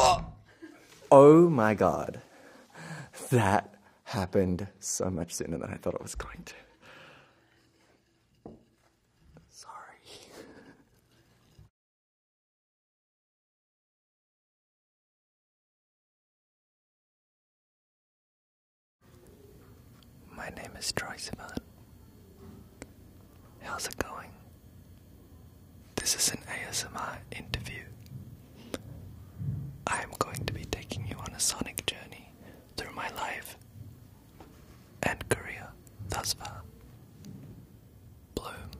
What? Oh my god. That happened so much sooner than I thought it was going to. Sorry. My name is Troye Sivan. How's it going? This is an ASMR interview. I am going to be taking you on a sonic journey through my life and career thus far. Bloom.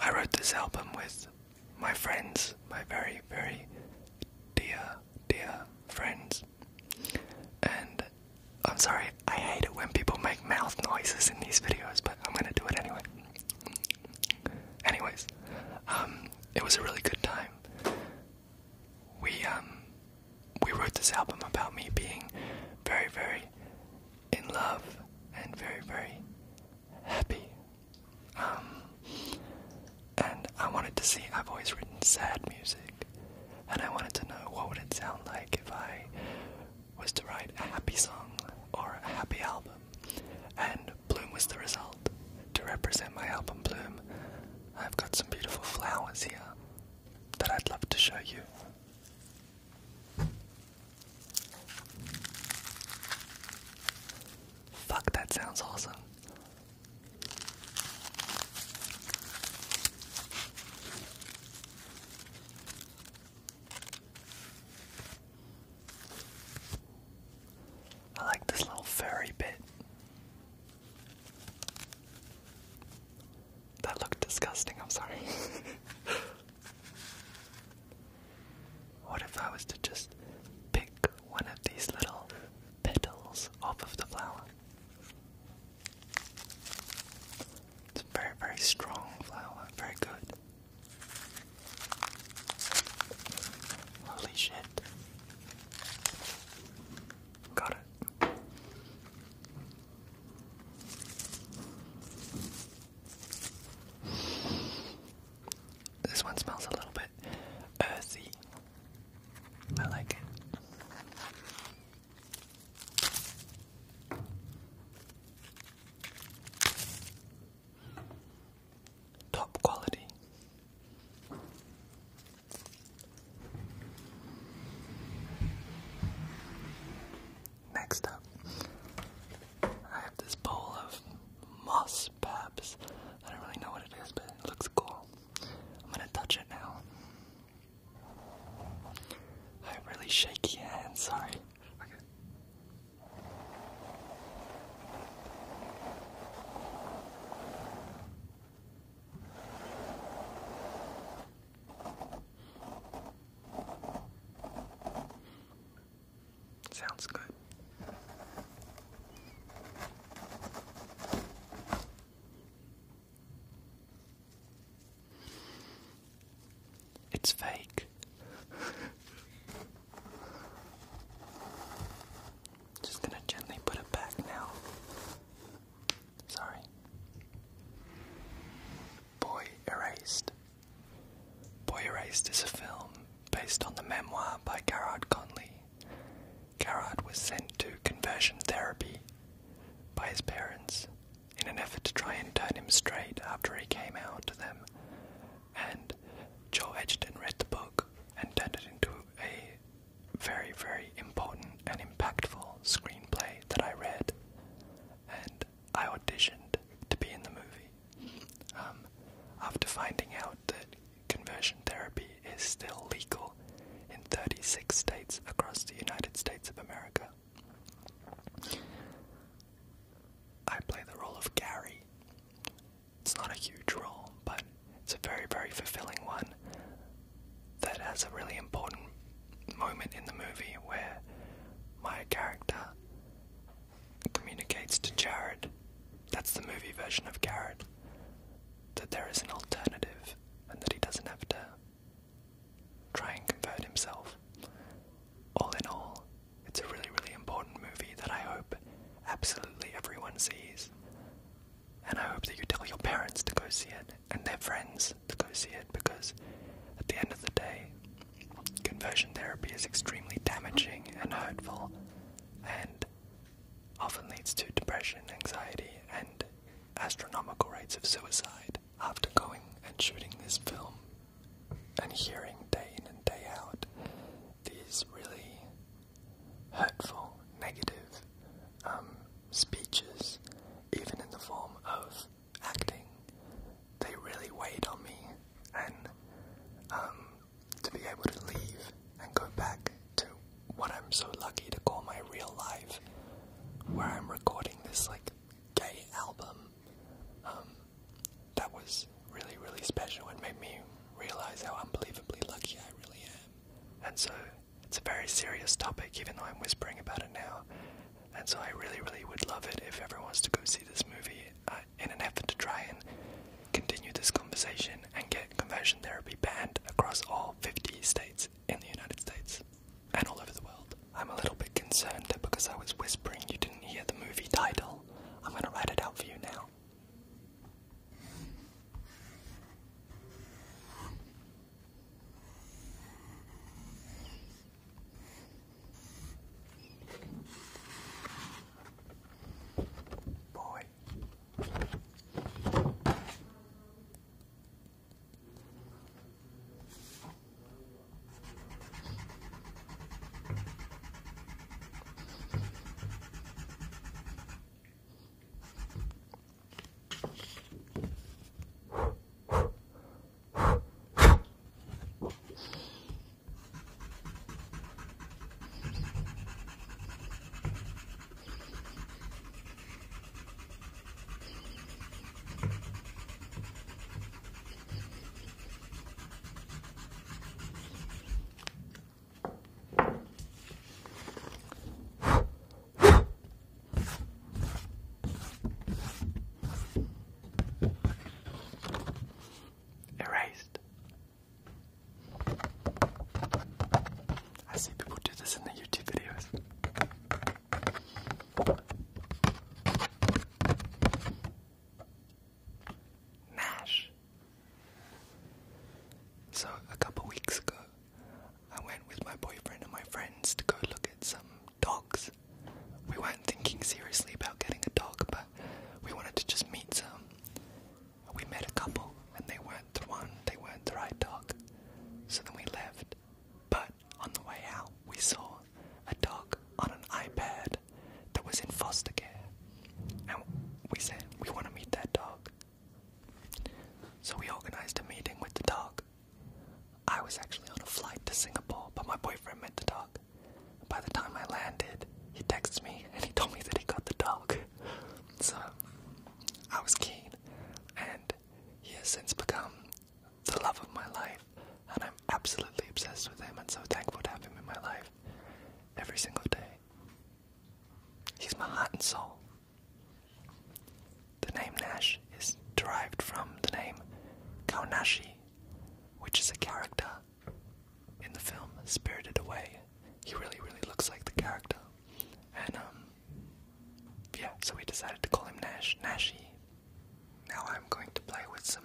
I wrote this album with my friends, my very, very dear, dear friends. And I'm sorry, I hate it when people make mouth noises in these videos, but I'm gonna do it anyway. Anyways, um, it was a really good time. We um, we wrote this album about me being very, very in love and very, very happy. Um, and I wanted to see. I've always written sad music, and I wanted to know what would it sound like if I was to write a happy song or a happy album. And Bloom was the result. To represent my album Bloom, I've got some beautiful flowers here that I'd love to show you. Fuck, that sounds awesome. I like this little furry bit. That looked disgusting, I'm sorry. what if I was to just pick one of these little petals off of the flower? It's a very, very strong flower, very good. Holy shit. Got it. This one smells a little bit earthy. I like it. Top quality. Next up, I have this bowl of moss paps. I don't really know what it is, but it looks cool. I'm gonna touch it now. I have really shaky hands, sorry. Is a film based on the memoir by Garrard Conley. Garrard was sent to conversion therapy by his parents in an effort to try and turn him straight after he came out to them. And Joel Edgerton read the book and turned it into a very, very important and impactful screenplay that I read. And I auditioned to be in the movie. Um, after finding out that conversion therapy is still legal in 36 states across the United States of America. I play the role of Gary. It's not a huge role, but it's a very, very fulfilling one that has a really important moment in the movie where my character communicates to Jared. That's the movie version of Jared. That there is an alternative and that he doesn't have to try and convert himself. All in all, it's a really, really important movie that I hope absolutely everyone sees. And I hope that you tell your parents to go see it and their friends to go see it because at the end of the day, Conversion therapy is extremely damaging and hurtful and often leads to depression, anxiety, and astronomical rates of suicide. After going and shooting this film and hearing day in and day out these really hurtful how unbelievably lucky I really am. And so it's a very serious topic, even though I'm whispering about it now. And so I really, really would love it if everyone wants to go see this movie uh, in an effort to try and continue this conversation and get conversion therapy banned across all 50 states in the United States and all over the world. I'm a little bit concerned that because I was whispering Kaonashi, which is a character in the film Spirited Away. He really, really looks like the character. And, um, yeah, so we decided to call him Nash Nashi. Now I'm going to play with some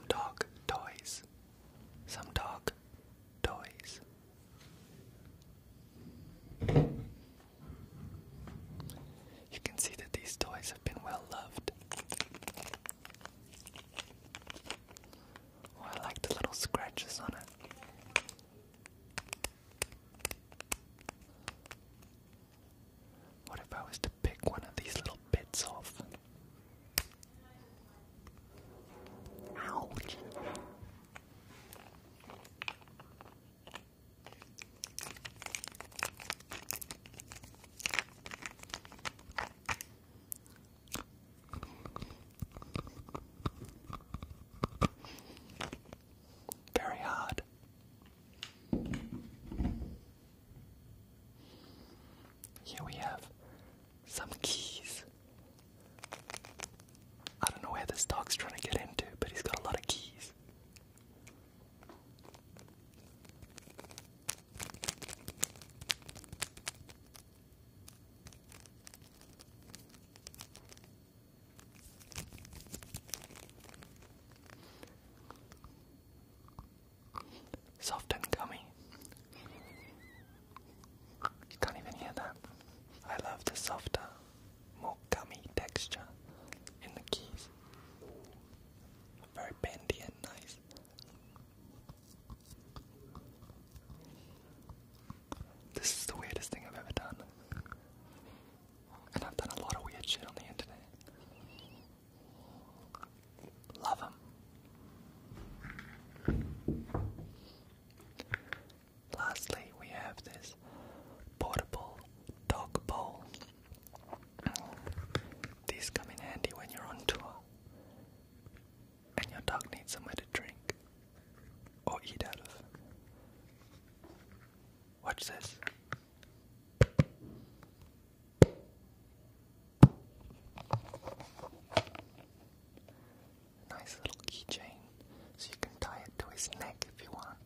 Watch this. Nice little keychain, so you can tie it to his neck if you want.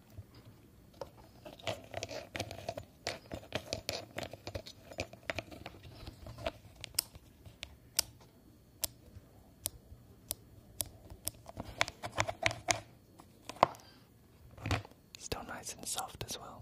Still nice and soft as well.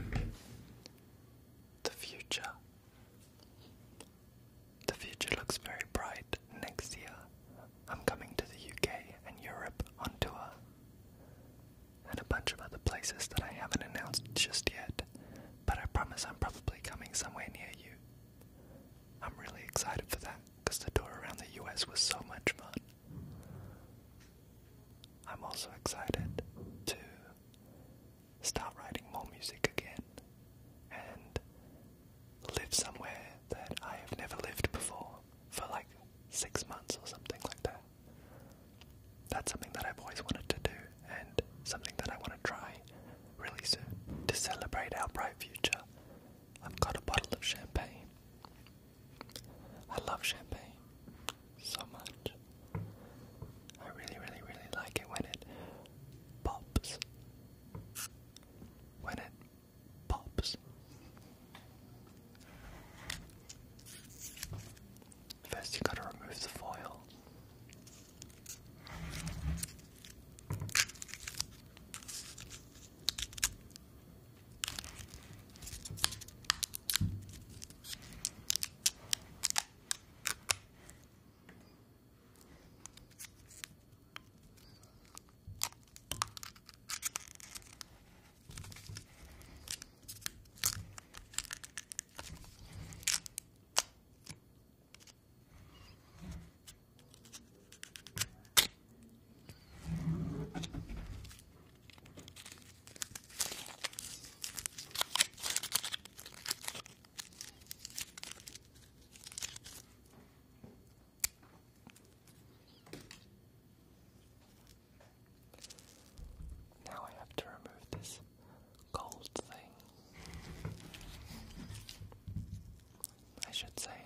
should say.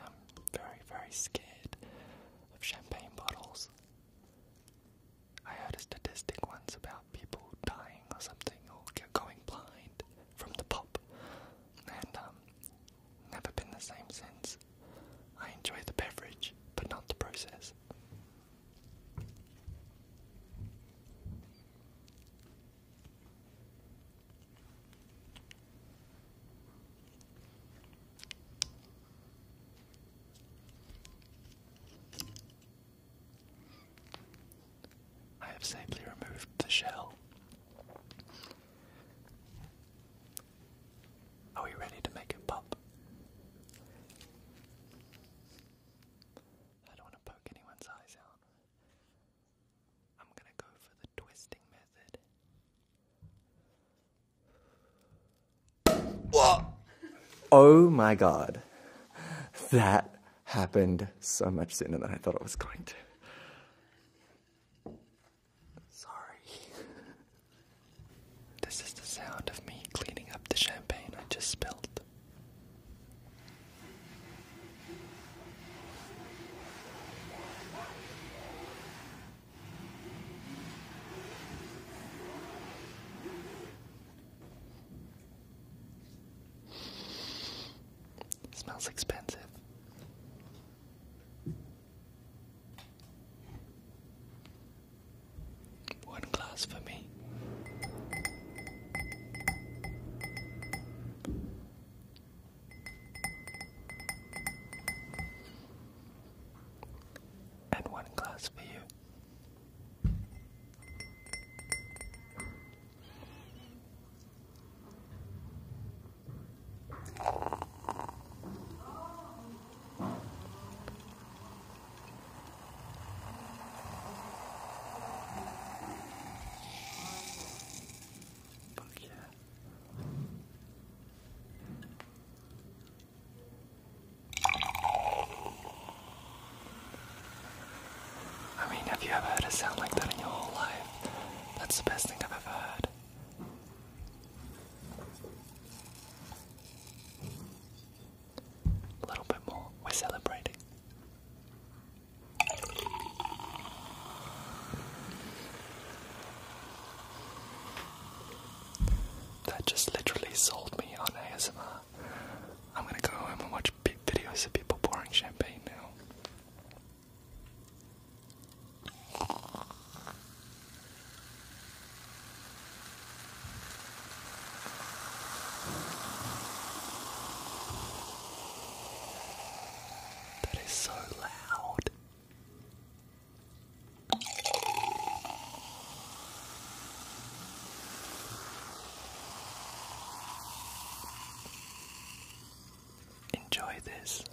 oh my God, that happened so much sooner than I thought it was going to. Expensive. Have you ever heard a sound like that in your whole life? That's the best thing I've ever heard. A little bit more. We're celebrating. That just literally sold me on ASMR. I'm gonna go home and watch videos of people pouring champagne now. That is so loud. Enjoy this.